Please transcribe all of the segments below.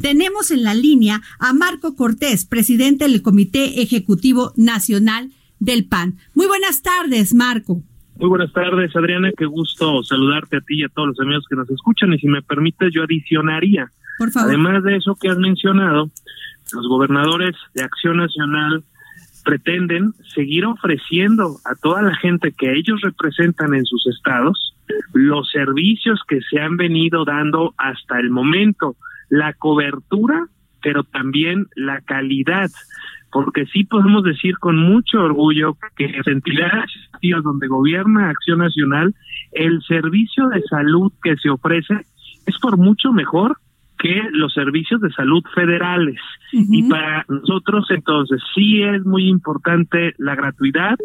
Tenemos en la línea a Marco Cortés, presidente del Comité Ejecutivo Nacional del PAN. Muy buenas tardes, Marco. Muy buenas tardes, Adriana. Qué gusto saludarte a ti y a todos los amigos que nos escuchan. Y si me permites, yo adicionaría, Por favor. además de eso que has mencionado, los gobernadores de Acción Nacional pretenden seguir ofreciendo a toda la gente que ellos representan en sus estados los servicios que se han venido dando hasta el momento, la cobertura, pero también la calidad porque sí podemos decir con mucho orgullo que en entidades donde gobierna Acción Nacional, el servicio de salud que se ofrece es por mucho mejor que los servicios de salud federales. Y para nosotros entonces sí es muy importante la gratuidad,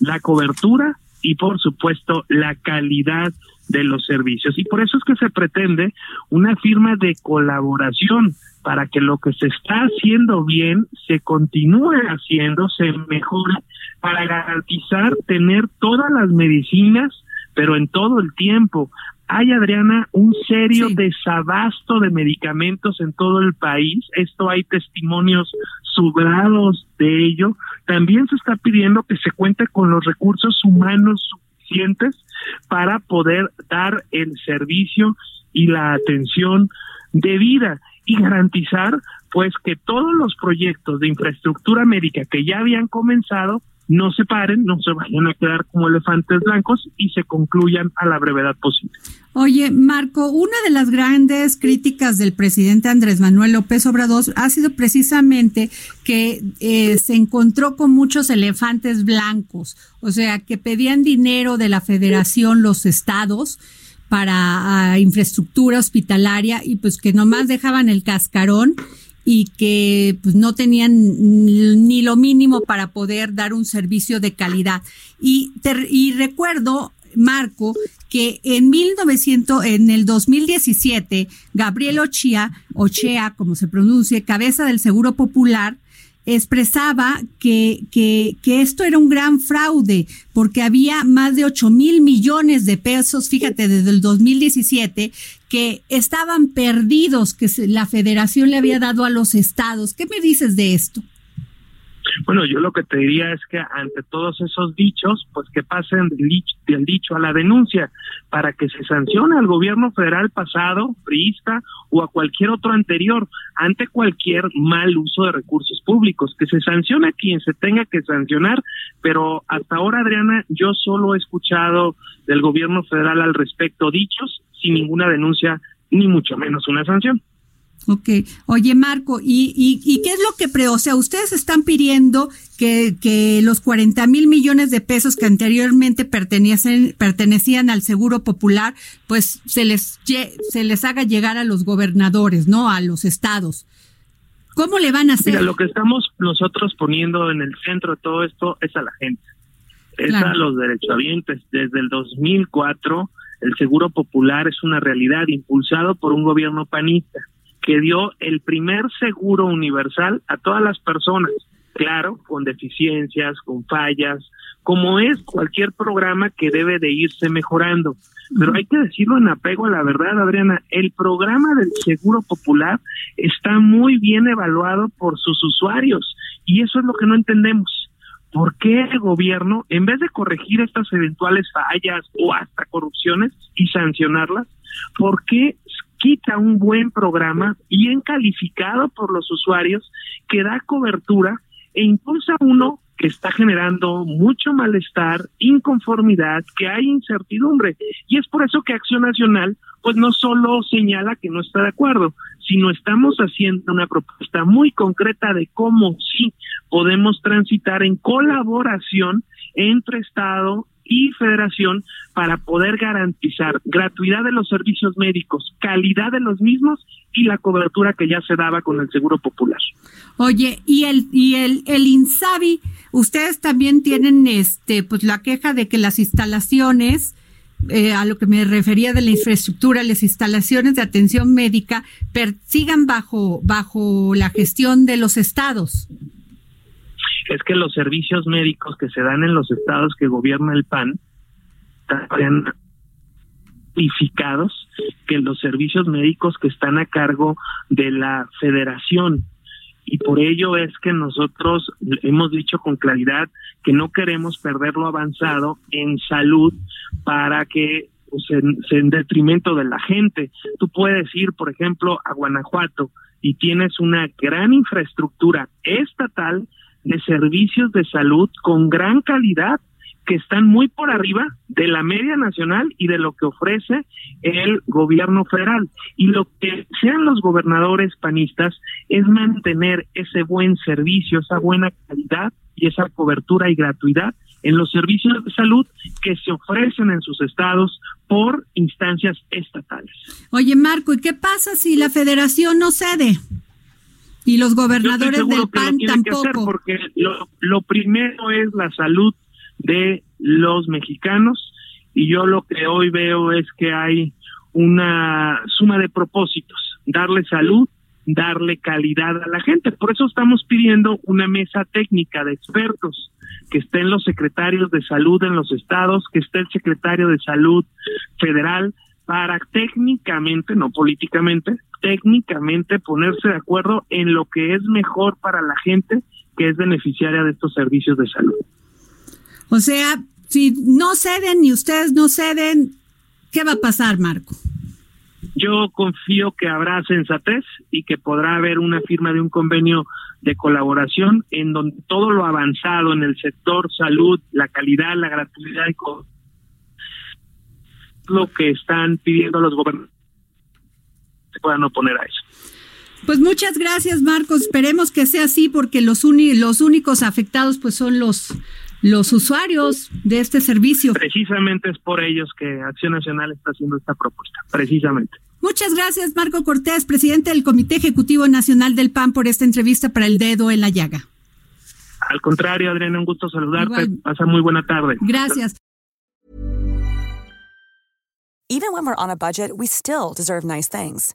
la cobertura y por supuesto la calidad de los servicios. Y por eso es que se pretende una firma de colaboración para que lo que se está haciendo bien se continúe haciendo, se mejore, para garantizar tener todas las medicinas, pero en todo el tiempo. Hay, Adriana, un serio Sí. desabasto de medicamentos en todo el país. Esto hay testimonios sobrados de ello. También se está pidiendo que se cuente con los recursos humanos suficientes para poder dar el servicio y la atención debida y garantizar pues que todos los proyectos de infraestructura médica que ya habían comenzado no se paren, no se vayan a quedar como elefantes blancos y se concluyan a la brevedad posible. Oye, Marco, una de las grandes críticas del presidente Andrés Manuel López Obrador ha sido precisamente que eh, se encontró con muchos elefantes blancos, o sea, que pedían dinero de la federación los estados para ah, infraestructura hospitalaria y pues que nomás dejaban el cascarón y que pues no tenían ni lo mínimo para poder dar un servicio de calidad. Y, te- y recuerdo, Marco, que en 1900, en el 2017, Gabriel Ochea, Ochea, como se pronuncie, cabeza del Seguro Popular, expresaba que, que, que esto era un gran fraude porque había más de 8 mil millones de pesos, fíjate, desde el 2017, que estaban perdidos, que la federación le había dado a los estados. ¿Qué me dices de esto? Bueno, yo lo que te diría es que ante todos esos dichos, pues que pasen del dicho, del dicho a la denuncia para que se sancione al gobierno federal pasado, priista o a cualquier otro anterior ante cualquier mal uso de recursos públicos, que se sancione a quien se tenga que sancionar, pero hasta ahora, Adriana, yo solo he escuchado del gobierno federal al respecto dichos sin ninguna denuncia ni mucho menos una sanción. Ok. Oye, Marco, ¿y, y, y qué es lo que pre... O sea, ustedes están pidiendo que, que los 40 mil millones de pesos que anteriormente pertenecen, pertenecían al Seguro Popular, pues se les, se les haga llegar a los gobernadores, ¿no? A los estados. ¿Cómo le van a hacer? Mira, lo que estamos nosotros poniendo en el centro de todo esto es a la gente, es Claro. a los derechohabientes. Desde el 2004, el Seguro Popular es una realidad impulsado por un gobierno panista que dio el primer seguro universal a todas las personas, claro, con deficiencias, con fallas, como es cualquier programa que debe de irse mejorando. Pero hay que decirlo en apego a la verdad, Adriana, el programa del Seguro Popular está muy bien evaluado por sus usuarios y eso es lo que no entendemos. ¿Por qué el gobierno, en vez de corregir estas eventuales fallas o hasta corrupciones y sancionarlas, por qué quita un buen programa bien calificado por los usuarios que da cobertura e impulsa uno que está generando mucho malestar, inconformidad, que hay incertidumbre. Y es por eso que Acción Nacional, pues no solo señala que no está de acuerdo, sino estamos haciendo una propuesta muy concreta de cómo sí podemos transitar en colaboración entre Estado y federación para poder garantizar gratuidad de los servicios médicos, calidad de los mismos y la cobertura que ya se daba con el Seguro Popular. Oye, y el y el el Insabi, ustedes también tienen este pues la queja de que las instalaciones eh, a lo que me refería de la infraestructura, las instalaciones de atención médica sigan bajo bajo la gestión de los estados es que los servicios médicos que se dan en los estados que gobierna el PAN están identificados que los servicios médicos que están a cargo de la federación y por ello es que nosotros hemos dicho con claridad que no queremos perder lo avanzado en salud para que pues, en, en detrimento de la gente. Tú puedes ir, por ejemplo, a Guanajuato y tienes una gran infraestructura estatal de servicios de salud con gran calidad que están muy por arriba de la media nacional y de lo que ofrece el gobierno federal. Y lo que sean los gobernadores panistas es mantener ese buen servicio, esa buena calidad y esa cobertura y gratuidad en los servicios de salud que se ofrecen en sus estados por instancias estatales. Oye, Marco, ¿y qué pasa si la federación no cede? Y los gobernadores del PAN tampoco. porque lo, lo primero es la salud de los mexicanos y yo lo que hoy veo es que hay una suma de propósitos, darle salud, darle calidad a la gente. Por eso estamos pidiendo una mesa técnica de expertos, que estén los secretarios de salud en los estados, que esté el secretario de salud federal, para técnicamente, no políticamente, técnicamente ponerse de acuerdo en lo que es mejor para la gente que es beneficiaria de estos servicios de salud. O sea, si no ceden y ustedes no ceden, ¿qué va a pasar, Marco? Yo confío que habrá sensatez y que podrá haber una firma de un convenio de colaboración en donde todo lo avanzado en el sector salud, la calidad, la gratuidad y lo que están pidiendo los gobernantes se puedan oponer a eso. Pues muchas gracias, Marcos. Esperemos que sea así porque los, los únicos afectados pues son los los usuarios de este servicio. Precisamente es por ellos que Acción Nacional está haciendo esta propuesta, precisamente. Muchas gracias, Marco Cortés, presidente del Comité Ejecutivo Nacional del PAN, por esta entrevista para el dedo en la llaga. Al contrario, Adriana, un gusto saludarte. Pasa muy buena tarde. Gracias. Even when we're on a budget, we still deserve nice things.